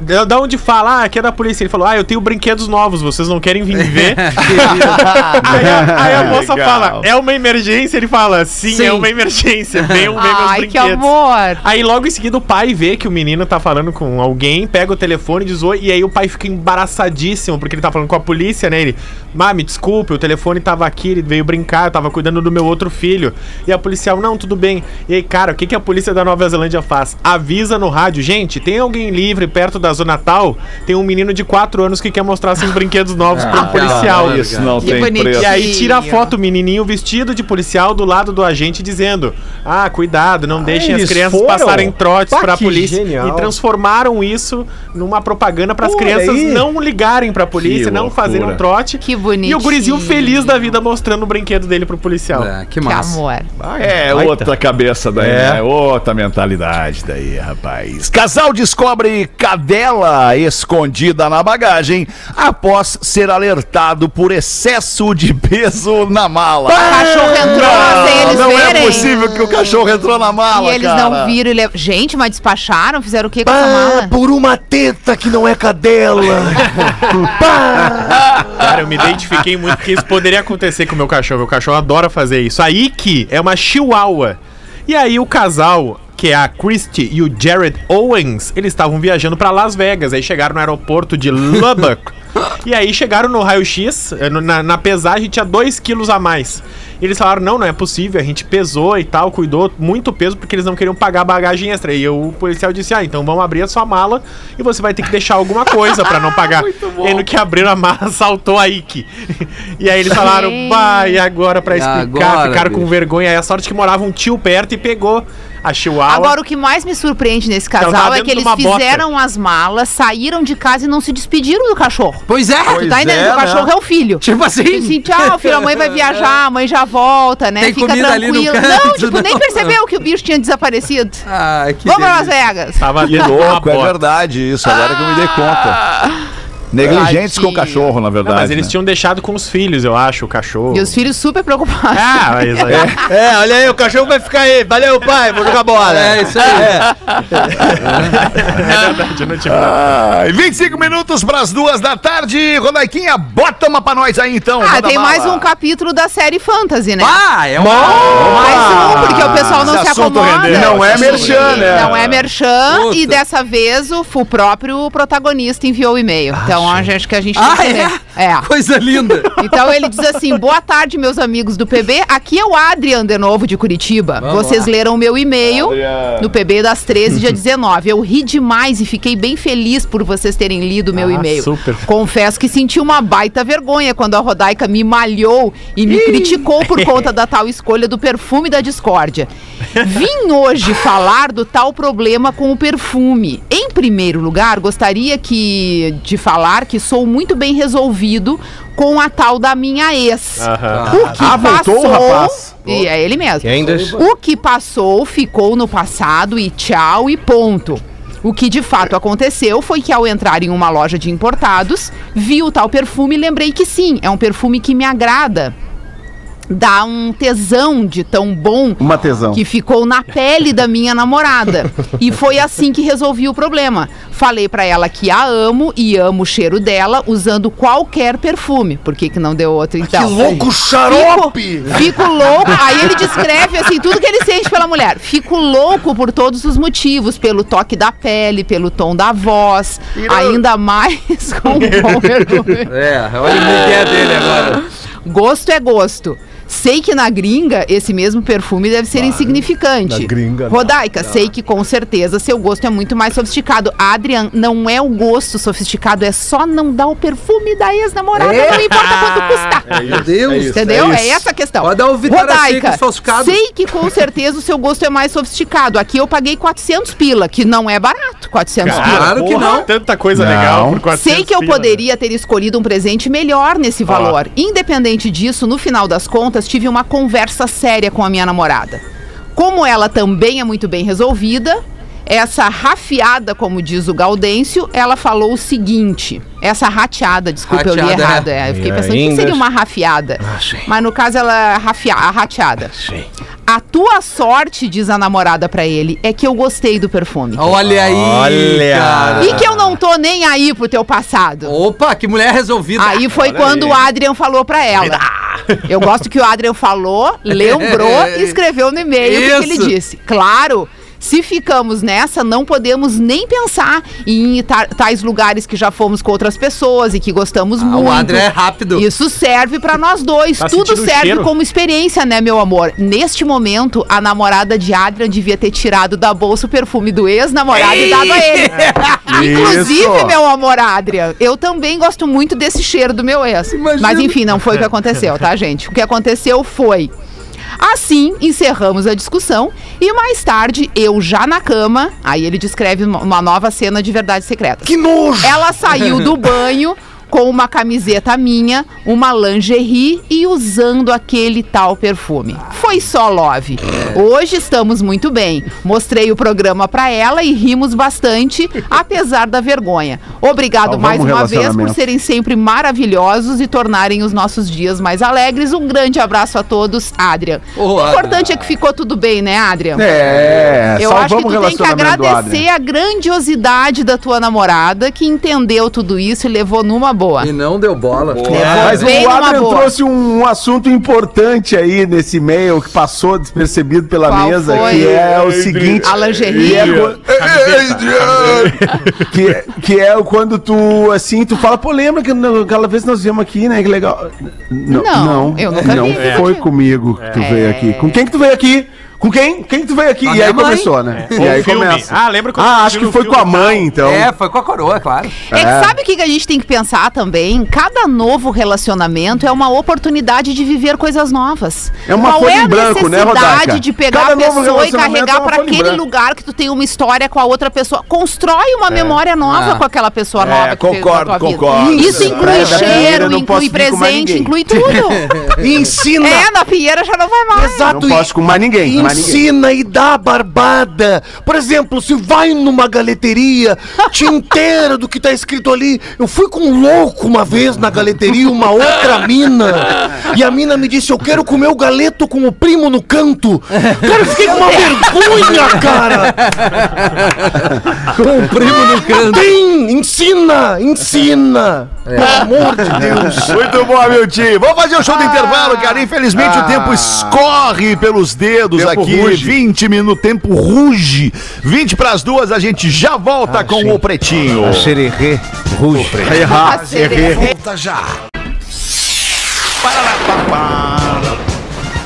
da onde fala? Ah, aqui é da polícia. Ele falou: Ah, eu tenho brinquedos novos, vocês não querem vir ver? <laughs> <laughs> aí, a, aí a moça Legal. fala: É uma emergência? Ele fala: Sim, Sim. é uma emergência. Venham ver meus Ai, que amor. Aí logo em seguida o pai vê que o menino tá falando com alguém, pega o telefone e diz oi, e aí o pai fica embaraçadíssimo, porque ele tá falando com a polícia, né? Ele, má, me desculpe, o telefone tava aqui, ele veio brincar, eu tava cuidando do meu outro filho. E a policial, não, tudo bem. E aí, cara, o que, que a polícia da Nova Zelândia faz? Avisa no rádio, gente, tem alguém livre perto da da Zona Tal, tem um menino de 4 anos que quer mostrar seus brinquedos novos Ah, para um policial. Isso não Que tem bonitinho. preço. E aí tira a foto o menininho vestido de policial do lado do agente dizendo: "Ah, cuidado, não deixem as crianças foram? passarem trotes Pá, para a que polícia". genial. E transformaram isso numa propaganda para as crianças aí. não ligarem para a polícia, Que não loucura. fazerem um trote. Que E bonitinho. o gurizinho feliz da vida mostrando o brinquedo dele pro policial. É, que Que massa. amor. É outra cabeça daí, É. né? Outra mentalidade daí, rapaz. Casal descobre cadela escondida na bagagem após ser alertado por excesso de peso na mala. O cachorro entrou sem eles não verem. é possível que o cachorro entrou na mala, E eles cara. não viram e lev... Gente, mas despacharam? Fizeram o que com essa mala? por uma teta que não é cadela. <laughs> Cara, eu me identifiquei muito porque isso poderia acontecer com o meu cachorro. Meu cachorro adora fazer isso. A Ike é uma chihuahua. E aí o casal, que é a Christy e o Jared Owens, eles estavam viajando pra Las Vegas. Aí chegaram no aeroporto de Lubbock. <laughs> e aí chegaram no raio-x, no- na, na pesagem tinha 2 quilos a mais. E eles falaram, não, não é possível, a gente pesou e tal, cuidou muito peso porque eles não queriam pagar bagagem extra. E o policial disse, ah, então vamos abrir a sua mala e você vai ter que deixar alguma coisa pra não pagar. <laughs> e no que abriram a mala, <laughs> saltou a Ike. e aí eles falaram, e agora pra E explicar, agora, ficaram com bicho? vergonha. Aí a sorte que morava um tio perto e pegou a chihuahua. Agora, o que mais me surpreende nesse casal é que eles uma bota. fizeram as malas, saíram de casa e não se despediram do cachorro. Pois é. tu tá entendendo? é, o cachorro né? é o filho. Tipo assim. Assim, tchau, filho, a mãe vai <laughs> viajar, a mãe já volta, né? Tem Fica comida ali no tranquila. canto, Não, tipo, nem não. percebeu que o bicho tinha desaparecido. Ah, que Vamos pra Las delícia. Vegas. Tava Que louco, é verdade isso, agora que eu me dei conta. Negligentes com o cachorro, na Não, verdade. mas eles né? tinham deixado com os filhos, eu acho, o cachorro. E os filhos super preocupados. Ah, mas <laughs> aí... É, olha aí, o cachorro vai ficar aí. Valeu, pai, vou jogar bola. É, isso aí. é verdade, eu não tinha... Ai, 25 minutos pras duas da tarde. Rodaiquinha, bota uma pra nós aí então. Ah, tem mais um capítulo da série Fantasy, né? Ah, é uma... Mais um, porque o pessoal não Esse se acomoda. rendeu. Não é merchan, né? Não é merchan. Puta. E dessa vez o, o próprio protagonista enviou o e-mail. então a gente, acho que a gente tem Ah, que é? É. Coisa linda. <laughs> Então ele diz assim: boa tarde, meus amigos do PB. Aqui é o Adrian de novo de Curitiba. Vamos Vocês lá. leram o meu e-mail no PB das 13, dia <laughs> 19. Eu ri demais e fiquei bem feliz por vocês terem lido o meu Ah, e-mail. super. Confesso que senti uma baita vergonha quando a Rodaica me malhou e me criticou por <laughs> conta da tal escolha do perfume da discórdia. Vim hoje falar do tal problema com o perfume. Em primeiro lugar, gostaria que de falar que sou muito bem resolvido com a tal da minha ex. Aham. O que Ah, voltou o passou, rapaz? e é ele mesmo. O que passou ficou no passado e tchau e ponto. O que de fato aconteceu foi que ao entrar em uma loja de importados, vi o tal perfume e lembrei que sim, é um perfume que me agrada. Dá um tesão de tão bom Uma tesão. que ficou na pele da minha namorada. E foi assim que resolvi o problema. Falei pra ela que a amo e amo o cheiro dela usando qualquer perfume. Por que, que não deu outro então? Que louco xarope! Fico, fico louco. Aí ele descreve assim tudo que ele sente pela mulher. Fico louco por todos os motivos, pelo toque da pele, pelo tom da voz, ainda mais com o bom <laughs> perfume. É, olha o Miguel dele agora. Gosto é gosto. Sei que na gringa esse mesmo perfume deve ser insignificante. na gringa não, Rodaica, sei que com certeza seu gosto é muito mais sofisticado. Adrian, não é o gosto sofisticado, é só não dar o perfume da ex-namorada, não importa quanto custar. Meu Deus. Entendeu? É, essa a questão. Pode dar o Vitória Rodaica, sei que com certeza o seu gosto é mais sofisticado. Aqui eu paguei 400 pila, que não é barato, 400 pila. Claro que não. Tanta coisa Não. legal por 400 Sei que eu pila, né? poderia ter escolhido um presente melhor nesse valor. Independente disso, no final das contas, tive uma conversa séria com a minha namorada. Como ela também é muito bem resolvida, essa rafiada, como diz o Gaudêncio, ela falou o seguinte. Essa rateada, desculpa, eu li Rateada, errado. é. É, eu fiquei E pensando, o que seria uma rafiada? sim. Mas no caso, ela é rafia, a rateada. Sim. A tua sorte, diz a namorada pra ele, é que eu gostei do perfume. Olha aí, Olha. cara. E que eu não tô nem aí pro teu passado. Opa, que mulher resolvida. Aí foi quando o Adrian falou pra ela. Eu gosto que o Adrian falou, lembrou <laughs> e escreveu no e-mail o que ele disse. Claro Se ficamos nessa, não podemos nem pensar em tais lugares que já fomos com outras pessoas e que gostamos muito. o Adria é rápido. Isso serve pra nós dois. Tá Tudo serve cheiro? como experiência, né, meu amor? Neste momento, a namorada de Adrian devia ter tirado da bolsa o perfume do ex-namorado e dado a ele. <laughs> Inclusive, meu amor Adrian, eu também gosto muito desse cheiro do meu ex. Mas enfim, não foi o que <laughs> aconteceu, tá, gente? O que aconteceu foi. Assim, encerramos a discussão e mais tarde, eu já na cama, aí ele descreve uma nova cena de verdade secreta. Que nojo! Ela saiu do banho <laughs> com uma camiseta minha, uma lingerie e usando aquele tal perfume. Foi só love. Hoje estamos muito bem. Mostrei o programa pra ela e rimos bastante, apesar da vergonha. Obrigado Salvamos mais uma vez por serem sempre maravilhosos e tornarem os nossos dias mais alegres. Um grande abraço a todos, Adrian. O importante é que ficou tudo bem, né, Adrian? É, Eu acho que tu tem que agradecer a grandiosidade da tua namorada que entendeu tudo isso e levou numa boa. E não deu bola. Mas Bem o Adrian boa. trouxe um, um assunto importante aí nesse e-mail que passou despercebido pela Qual mesa, foi? que é o seguinte. A lingerie? que é quando- que, é- que é quando tu, assim, tu fala, pô, lembra que aquela vez nós viemos aqui, né? Que legal. Não, Não, eu nunca não vi foi contigo. comigo que tu veio aqui. Com quem que tu veio aqui? Com quem? Quem que tu veio aqui? Com e aí mãe. começou, né? Ou E aí filme. começa. Ah, lembra quando Ah, acho que foi com a mãe, então. É, foi com a coroa, claro. É que sabe o que a gente tem que pensar também? Cada novo relacionamento é uma oportunidade de viver coisas novas. É uma Qual é a em branco, né, necessidade Rodaica? de pegar Cada a pessoa e é carregar uma para aquele lugar que tu tem uma história com a outra pessoa? Constrói uma memória nova Ah. com aquela pessoa É, nova que veio concordo, concordo. Isso inclui é, cheiro, inclui presente, inclui tudo. <laughs> Ensina! é, na Pinheira já não vai mais. Exato. Não posso com mais ninguém. Ensina e dá barbada. Por exemplo, se vai numa galeteria, te inteira do que tá escrito ali. Eu fui com um louco uma vez na galeteria, uma outra mina. E a mina me disse: Eu quero comer o galeto com o primo no canto. Cara, eu fiquei com uma vergonha, cara. Com o primo no canto. Tem! Ensina! Ensina! Pelo amor de Deus. Muito bom, meu tio. Vamos fazer o show do intervalo, cara. Infelizmente o tempo escorre pelos dedos Tempo aqui. Ruge. 20 minutos, tempo ruge. 20 pras duas, a gente já volta com o Pretinho. Xererê, ruge. Errar. Volta já.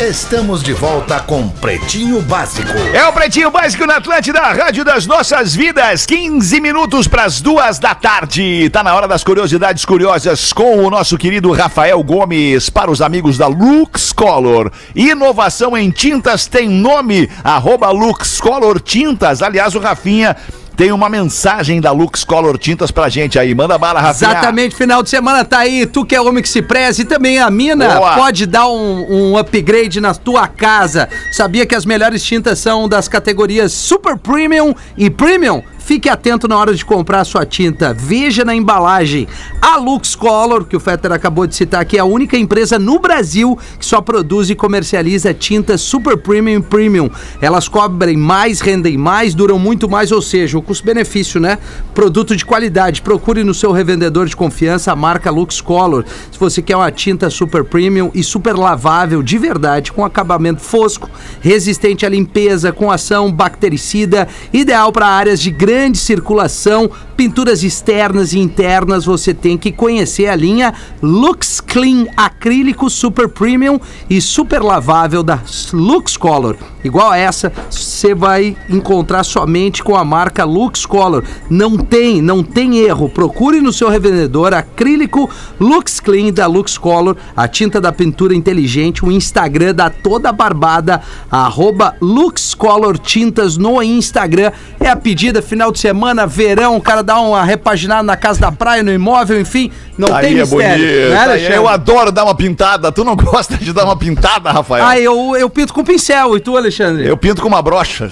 Estamos de volta com Pretinho Básico. É o Pretinho Básico na Atlântida, Rádio das Nossas Vidas. 15 minutos para as duas da tarde. Tá na hora das curiosidades curiosas com o nosso querido Rafael Gomes para os amigos da Lux Color. Inovação em tintas tem nome, arroba Lux Color Tintas. Aliás, o Rafinha tem uma mensagem da Lux Color Tintas pra gente aí. Manda bala, Rafinha. Exatamente, final de semana tá aí. Tu que é homem que se preze e também a mina Boa. pode dar um, um upgrade na tua casa. Sabia que as melhores tintas são das categorias Super Premium e Premium? Fique atento na hora de comprar sua tinta. Veja na embalagem. A Lux Color, que o Fetter acabou de citar aqui, é a única empresa no Brasil que só produz e comercializa tintas Super Premium e Premium. Elas cobrem mais, rendem mais, duram muito mais, ou seja, o custo-benefício, né? Produto de qualidade. Procure no seu revendedor de confiança a marca Lux Color. Se você quer uma tinta super premium e super lavável de verdade, com acabamento fosco, resistente à limpeza, com ação bactericida, ideal para áreas de grande circulação, pinturas externas e internas, você tem que conhecer a linha Lux Clean acrílico super premium e super lavável da Lux Color. Igual a essa, você vai encontrar somente com a marca Lux Color. Não tem, não tem erro. Procure no seu revendedor acrílico Lux Clean da Lux Color, a tinta da pintura inteligente, o Instagram da toda barbada, arroba Lux Color Tintas no Instagram. É a pedida final de semana, verão, o cara dá uma repaginada na casa da praia, no imóvel, enfim, não tem Aí é mistério. bonito. né, Aí eu adoro dar uma pintada. Tu não <laughs> gosta de dar uma pintada, Rafael? Ah, eu, eu pinto com pincel, e tu, Alexandre? Eu pinto com uma brocha.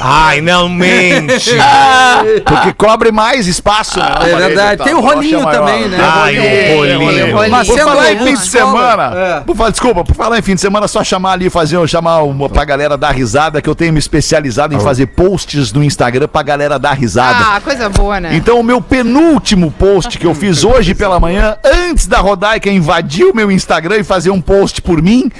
Ai, não mente. <laughs> Porque cobre mais espaço, né? na É verdade. tal. Tem o rolinho é também, né? Ai, o rolinho. rolinho. Mas Por falar em Lux fim de semana, é. por falar, desculpa, por falar em fim de semana, é só chamar ali, fazer, chamar uma, pra galera dar risada, que eu tenho me especializado em fazer posts no Instagram pra galera dar risada. Ah, coisa boa, né? Então, o meu penúltimo post que eu <laughs> fiz hoje pela manhã, antes da Rodaica invadir o meu Instagram e fazer um post por mim,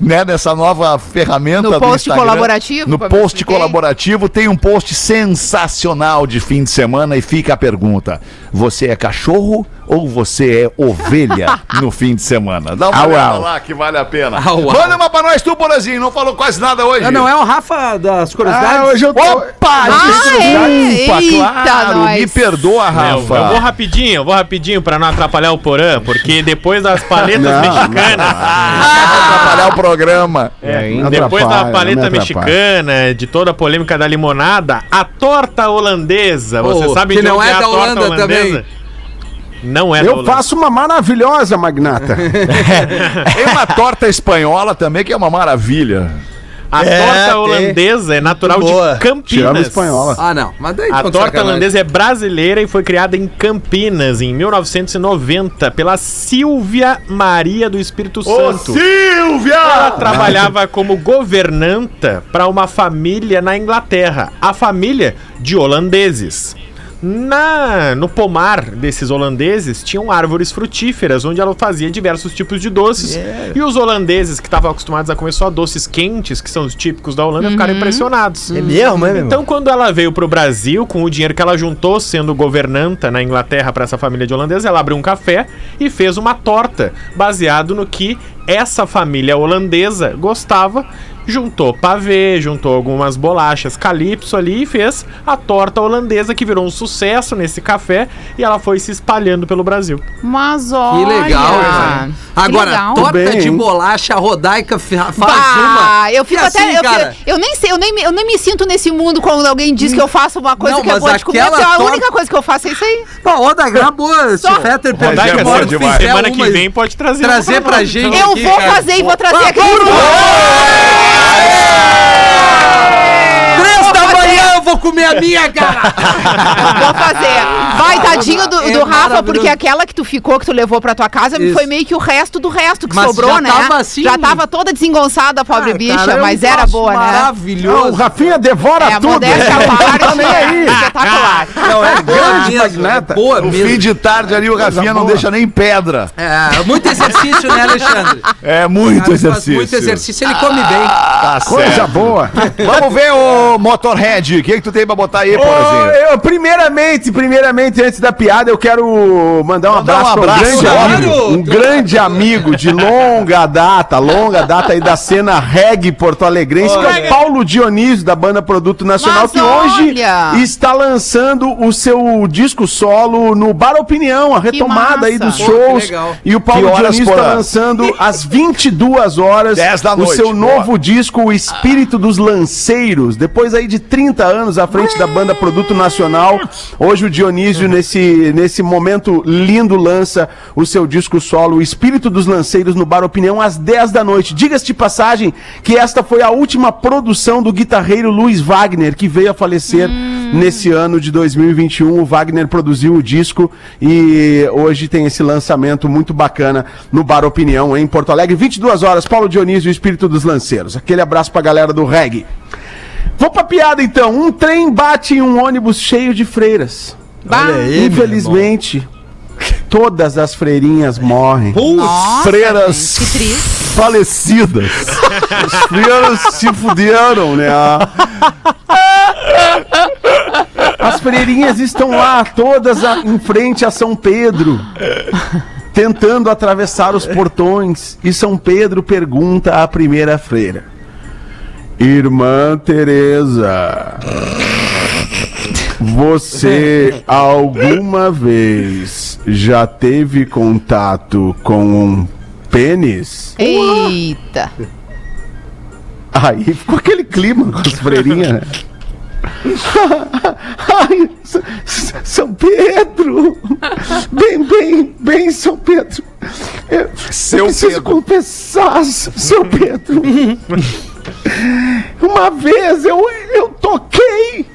né, nessa nova ferramenta No do post colaborativo, No post colaborativo tem um post sensacional de fim de semana e fica a pergunta: você é cachorro ou você é ovelha <laughs> no fim de semana? Dá uma Au, olhada au. lá que vale a pena. Au, au. Manda uma pra nós, tu, Porazinho. Não falou quase nada hoje. Ah, não é o Rafa das curiosidades? Ah, hoje eu tô. Opa! Ah, é? Opa, Eita, claro. nós. Me perdoa, Meu, eu vou Rafa. rapidinho, eu vou rapidinho pra não atrapalhar o Porã, porque depois das paletas Não, mexicanas. Vai atrapalhar o programa. É, não depois da paleta não me mexicana, de toda a polêmica da limonada, a torta holandesa. Você Oh, sabe que de não onde é a da torta Holanda holandesa? Não é da Eu faço uma maravilhosa, Magnata. <laughs> Tem uma torta espanhola também que é uma maravilha. A É, torta holandesa é natural Muito boa. de Campinas. Espanhola. Ah, não. Mas daí A torta sacanagem. holandesa é brasileira e foi criada em Campinas em 1990 pela Silvia Maria do Espírito Santo. Ela Silvia! trabalhava como governanta para uma família na Inglaterra, a família de holandeses. Na, no pomar desses holandeses tinham árvores frutíferas onde ela fazia diversos tipos de doces. E os holandeses que estavam acostumados a comer só doces quentes, que são os típicos da Holanda, ficaram impressionados. É mesmo, é mesmo? Então, quando ela veio pro Brasil, com o dinheiro que ela juntou sendo governanta na Inglaterra para essa família de holandeses, ela abriu um café e fez uma torta baseado no que essa família holandesa gostava. Juntou pavê, juntou algumas bolachas calypso ali e fez a torta holandesa que virou um sucesso nesse café e ela foi se espalhando pelo Brasil. Mas Que olha. legal, né? Que Agora, legal. torta Bem, de bolacha rodaica fa- faz Bah, uma. eu fico E até. assim, eu, fico- eu nem sei, eu nem, me- eu nem me sinto nesse mundo quando alguém diz que eu faço uma coisa Não, que é mas boa de comer. A torta- única coisa que eu faço é isso aí. Pô, Rodaica, boa. Se o Fetter Rodaica perder é tu demais. Semana que vem pode trazer trazer pra gente. então. Eu aqui, vou cara. fazer e vou trazer aqui. Três da manhã eu vou comer a minha, cara. <laughs> Vou fazer. Vai, tadinho do, É do Rafa, maravilhoso. porque aquela que tu ficou, que tu levou pra tua casa, Isso. foi meio que o resto do resto que Mas sobrou, já né? tava assim- Já tava toda desengonçada a pobre Ah, bicha, cara, é um mas era boa, né? Não, o Maravilhoso. Rafinha devora É, a tudo. modéstia à parte, é <laughs> espetacular. Não, é boa mesmo. magnata. É boa No mesmo. fim de tarde ali o Rafinha não boa. deixa nem pedra. É, muito exercício, né, Alexandre? É muito exercício. Muito exercício, ele come bem. Tá Coisa certo. boa. <laughs> Vamos ver o Motorhead. O que, que tu tem pra botar aí, Ô, Porazinho? eu, primeiramente, primeiramente, antes da piada, eu quero mandar um Mandar um abraço, um abraço, grande óbvio. amigo, um grande amigo de longa data, longa data aí da cena reggae porto-alegrense, que é o Paulo Dionísio, da banda Produto Nacional, Mas que hoje olha! está lançando o seu disco solo no Bar Opinião, a retomada aí dos Pô, shows. E o Paulo Que Dionísio está lançando às 22 horas 10 da o seu boa. novo disco, O Espírito dos Lanceiros. Depois aí de 30 anos à frente da banda Produto Nacional, hoje o Dionísio, nesse, nesse momento lindo, lança o seu disco solo, O Espírito dos Lanceiros, no Bar Opinião, às 10 da noite. Diga-se de passagem que esta foi a última produção do guitarreiro Luiz Wagner, que veio a falecer nesse ano de 2021. O Wagner produziu o disco e hoje tem esse lançamento muito bacana no Bar Opinião, em Porto Alegre. 22 horas, Paulo Dionísio, o Espírito dos Lanceiros. Aquele abraço pra galera do reggae. Vou pra piada então. Um trem bate em um ônibus cheio de freiras. Bah, Infelizmente, todas as freirinhas morrem. nossa, Freiras gente, Que triste. falecidas. Os freiras se fuderam, né? As freirinhas estão lá, todas a- em frente a São Pedro, tentando atravessar os portões. E São Pedro pergunta à primeira freira: Irmã Teresa, você alguma vez já teve contato com um pênis? Eita. Aí ficou aquele clima com as freirinhas, né? <laughs> Ai, São Pedro! Bem, bem, bem, São Pedro! Eu, Seu eu preciso Pedro. confessar, S- seu Pedro! <laughs> Uma vez eu, eu toquei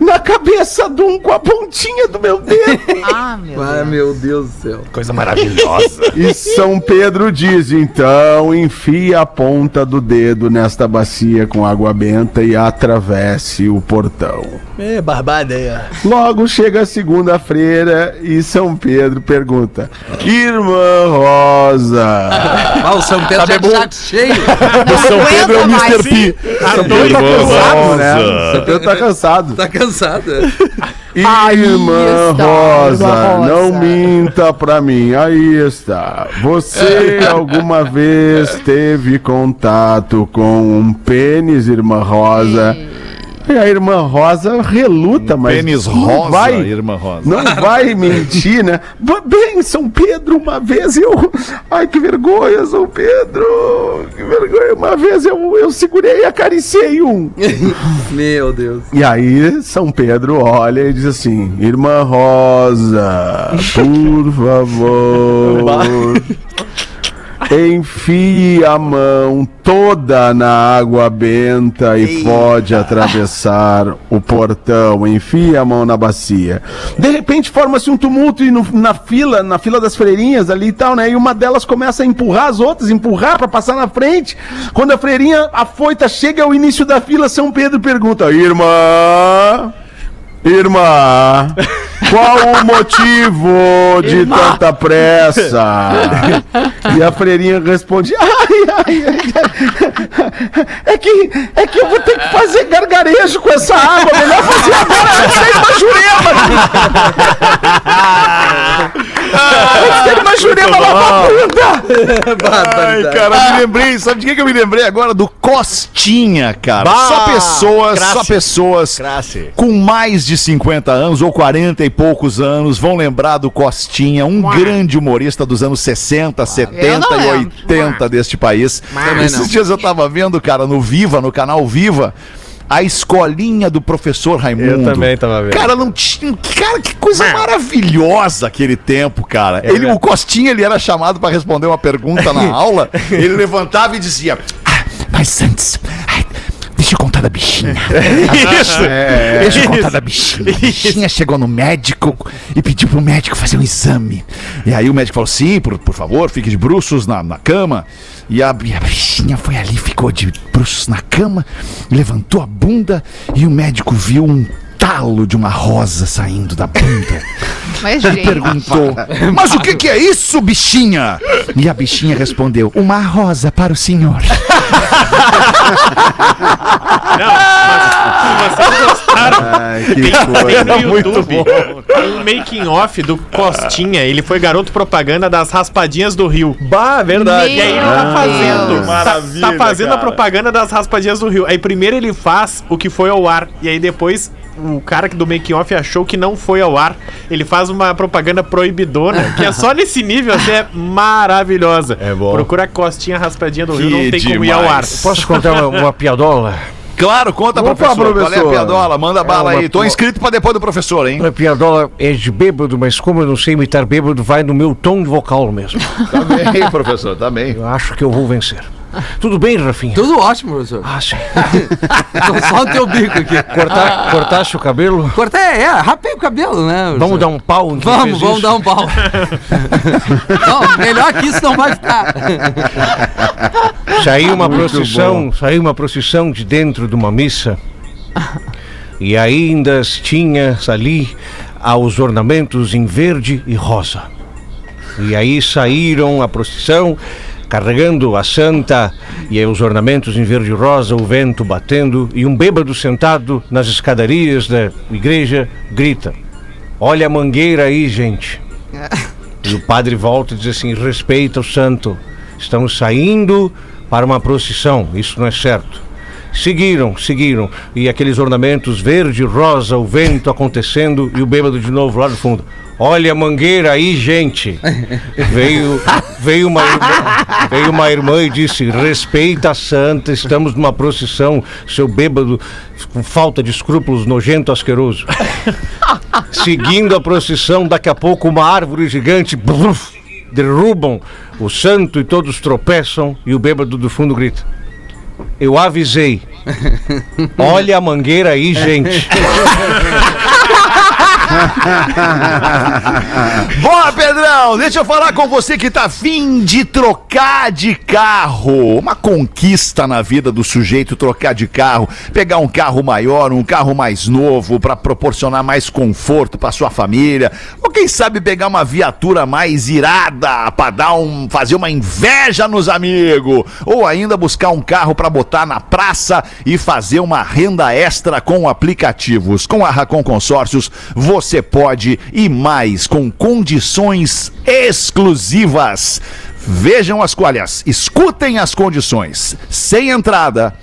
na cabeça de um com a pontinha do meu dedo. <laughs> Ah, meu Ah, Deus. meu Deus do céu. Coisa maravilhosa. E São Pedro diz: então enfia a ponta do dedo nesta bacia com água benta e atravesse o portão. É, barbada aí, ó. Logo chega a segunda-feira e São Pedro pergunta: Irmã Rosa, <laughs> Ah, o São Pedro já de saco cheio. <laughs> Não São Pedro é o Mr. P. São Pedro tá cansado, né? São Pedro tá cansado. Tá cansado. <laughs> Irmã está, Rosa, irmã Rosa. não minta pra mim. Aí está. Você <laughs> alguma vez teve contato com um pênis, irmã Rosa? E a irmã Rosa reluta, mas. Pênis não rosa, vai, irmã Rosa. Não vai mentir, né? Bem, São Pedro, uma vez eu. Ai, que vergonha, São Pedro! Que vergonha. Uma vez eu, eu segurei e acariciei um. <laughs> Meu Deus. E aí, São Pedro olha e diz assim: Irmã Rosa, <laughs> por favor, enfie a mão toda na água benta e pode atravessar o portão. Enfie a mão na bacia. De repente, forma-se um tumulto e no- na fila, na fila das freirinhas ali e tal, né? E uma delas começa a empurrar as outras, empurrar para passar na frente. Quando a freirinha afoita chega ao início da fila, São Pedro pergunta: Irmã. Irmã, qual o motivo de tanta pressa? E a freirinha responde: Ai, ai, ai, é que, é que eu vou ter que fazer gargarejo com essa água. Melhor fazer agora antes da Jurema. Antes da irmã Jurema lavar a bunda. Ai, cara, me lembrei, sabe de que que eu me lembrei agora? Do Costinha, cara. Bah, só pessoas, só crasse. pessoas Crasse. com mais de 50 anos ou 40 e poucos anos vão lembrar do Costinha, um grande humorista dos anos 60, 70 não e lembro. 80 deste país. Também Esses não. dias eu tava vendo, cara, no Viva, no canal Viva, a escolinha do professor Raimundo. Eu também tava vendo. Cara, não tinha. Cara, que coisa maravilhosa aquele tempo, cara. ele, o Costinha, ele era chamado para responder uma pergunta na <laughs> aula. Ele levantava e dizia: "Ah, Mas antes. Deixa eu contar da bichinha. <laughs> Isso! Deixa eu contar da bichinha. A bichinha chegou no médico e pediu pro médico fazer um exame. E aí o médico falou: sim, por, por favor, fique de bruços na, na cama. E a, e a bichinha foi ali, ficou de bruços na cama, levantou a bunda e o médico viu um talo de uma rosa saindo da bunda. Mas, Ele gente, perguntou: Mas o que, que é isso, bichinha? E a bichinha respondeu: Uma rosa para o senhor. Vocês gostaram? Ai, que Tem coisa. no YouTube um making off do Costinha. Ele foi garoto propaganda das raspadinhas do Rio. Bah, verdade. E aí ele tá Meu fazendo, Deus. tá- tá, fazendo a propaganda das raspadinhas do Rio. Aí primeiro ele faz o que foi ao ar, e aí depois o cara que do making off achou que não foi ao ar. Ele faz uma propaganda proibidona, que é só <laughs> nesse nível, assim, é maravilhosa. É bom. Procura Costinha raspadinha do Rio, Que não tem como ir ao ar. demais. Posso contar uma, uma piadola? <laughs> Claro, conta, Opa, professor. Qual é a professor. piadola? Manda bala É uma aí. Tô inscrito pra depois do professor, hein? Uma piadola é de bêbado, mas como eu não sei imitar bêbado, vai no meu tom de vocal mesmo. <laughs> Tá bem, professor, tá bem. Eu acho que eu vou vencer. Tudo bem, Rafinha? Tudo ótimo, professor. Ah, sim. <laughs> Só o teu bico aqui. Cortar, cortaste o cabelo? Cortei, é, rapei o cabelo, né? Vamos dar um pau quem Vamos, vamos isso? dar um pau. <laughs> não, melhor que isso não vai ficar. Saiu uma procissão, saiu uma procissão de dentro de uma missa. E ainda tinha ali aos ornamentos em verde e rosa. E aí saíram a procissão carregando a santa e os ornamentos em verde e rosa, o vento batendo e um bêbado sentado nas escadarias da igreja grita: "Olha a mangueira aí, gente". <laughs> E o padre volta e diz assim: respeita o santo. Estamos saindo para uma procissão. Isso não é certo. Seguiram, seguiram. E aqueles ornamentos verde, rosa, o vento acontecendo e o bêbado de novo lá no fundo. Olha a mangueira aí, gente. Veio, veio, uma, irmã, veio uma irmã e disse: respeita a santa, estamos numa procissão. Seu bêbado com falta de escrúpulos, nojento, asqueroso. Seguindo a procissão, daqui a pouco uma árvore gigante derrubam o santo e todos tropeçam e o bêbado do fundo grita: Eu avisei, Olha a mangueira aí, gente. <laughs> Boa, Pedrão! Deixa eu falar com você que tá afim de trocar de carro. Uma conquista na vida do sujeito trocar de carro. Pegar um carro maior, um carro mais novo, para proporcionar mais conforto para sua família. Ou quem sabe pegar uma viatura mais irada para dar um, fazer uma inveja nos amigos. Ou ainda buscar um carro para botar na praça e fazer uma renda extra com aplicativos. Com a Racon Consórcios, você pode e mais com condições exclusivas. Vejam as qualhas, escutem as condições. Sem entrada,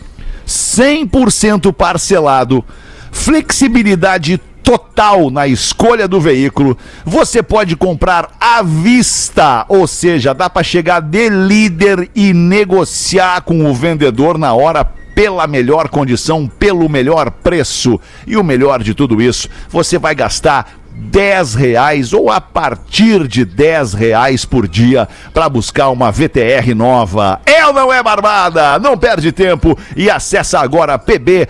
100% parcelado, flexibilidade total na escolha do veículo. Você pode comprar à vista, ou seja, dá para chegar de líder e negociar com o vendedor na hora pela melhor condição, pelo melhor preço. E o melhor de tudo isso, você vai gastar 10 reais ou a partir de 10 reais por dia para buscar uma VTR nova. É ou não é barbada? Não perde tempo e acessa agora pb.racon.com.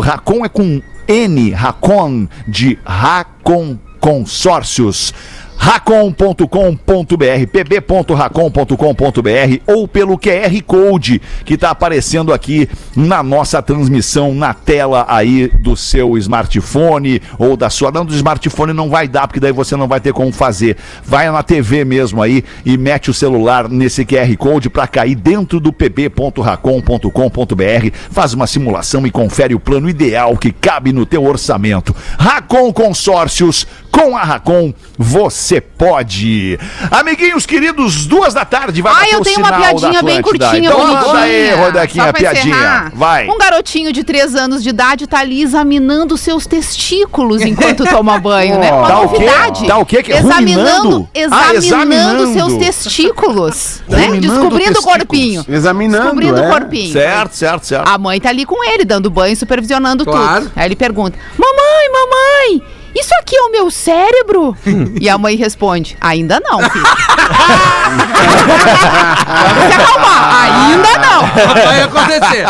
Racon é com N, Racon de Racon Consórcios racon.com.br, pb.racon.com.br ou pelo QR Code que está aparecendo aqui na nossa transmissão na tela aí do seu smartphone ou da sua. Não, do smartphone não vai dar, porque daí você não vai ter como fazer. Vai na TV mesmo aí e mete o celular nesse QR Code para cair dentro do pb.racon.com.br, faz uma simulação e confere o plano ideal que cabe no teu orçamento. Racon Consórcios, com a Racon, você pode. Amiguinhos queridos, duas da tarde, vai Ah, bater eu o tenho uma piadinha bem curtinha, Então manda bonitinha. aí, Rodaquinha, a piadinha. encerrar. Vai. Um garotinho de 3 anos de idade tá ali examinando seus testículos enquanto toma banho, né? <laughs> Uma Tá o quê? novidade. Tá o quê? Que- Examinando, ruminando? examinando, Ah, examinando. seus testículos, né? Examinando Descobrindo o corpinho. Examinando, Descobrindo é. o corpinho. Certo, certo, certo. A mãe tá ali com ele, dando banho, supervisionando Claro. tudo. Aí ele pergunta: Mamãe, mamãe, isso aqui é o meu cérebro? e a mãe responde: Ainda não, filho. <laughs> Vamos se acalmar. Ainda não. Vai acontecer.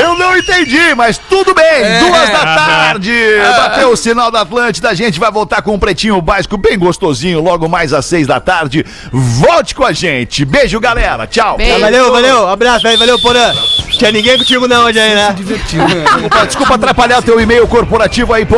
Eu não entendi, mas tudo bem. É. Duas da tarde. Bateu o sinal da Atlântida. A gente vai voltar com um pretinho básico bem gostosinho logo mais às seis da tarde. Volte com a gente. Beijo, galera. Tchau. Beijo. Valeu, valeu. Abraço aí, valeu, Porã. Tinha ninguém contigo não hoje aí, né? Desculpa, desculpa atrapalhar o teu e-mail corporativo aí, Porã.